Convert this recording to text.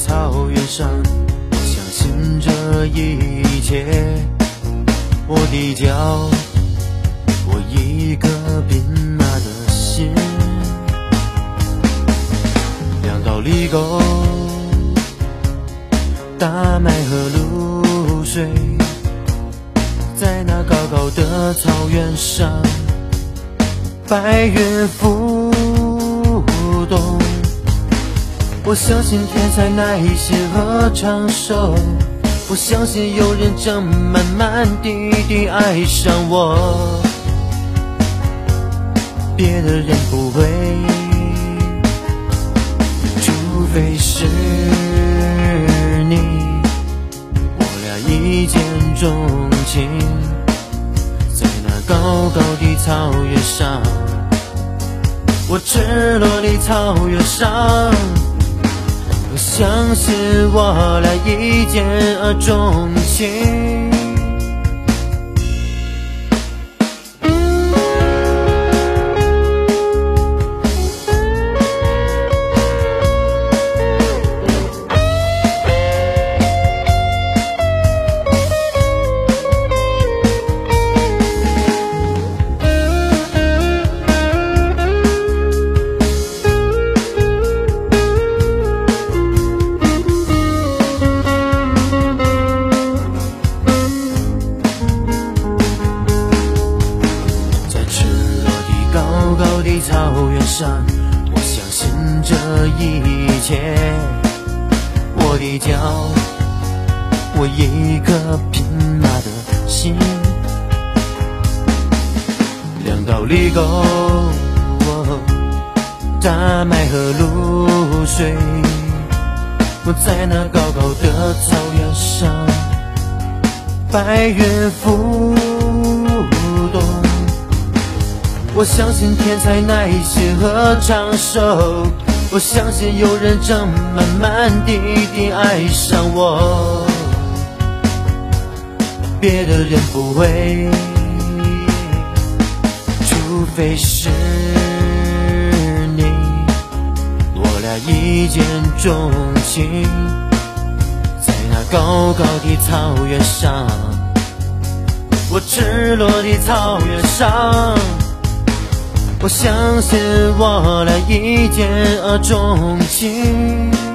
草原上，相信这一切。我的脚，我一颗兵马的心。两道犁沟，大麦和露水，在那高高的草原上，白云浮我相信天才耐心和长寿。我相信有人正慢慢地地爱上我，别的人不会，除非是你。我俩一见钟情，在那高高的草原上，我赤裸的草原上。相信我俩一见钟情。草原上，我相信这一切。我的脚，我一颗匹马的心，两道犁沟，哦大麦和露水，我在那高高的草原上，白云浮我相信天才耐心和长寿，我相信有人正慢慢地爱上我，别的人不会，除非是你。我俩一见钟情，在那高高的草原上，我赤裸的草原上。我相信我俩一见钟情。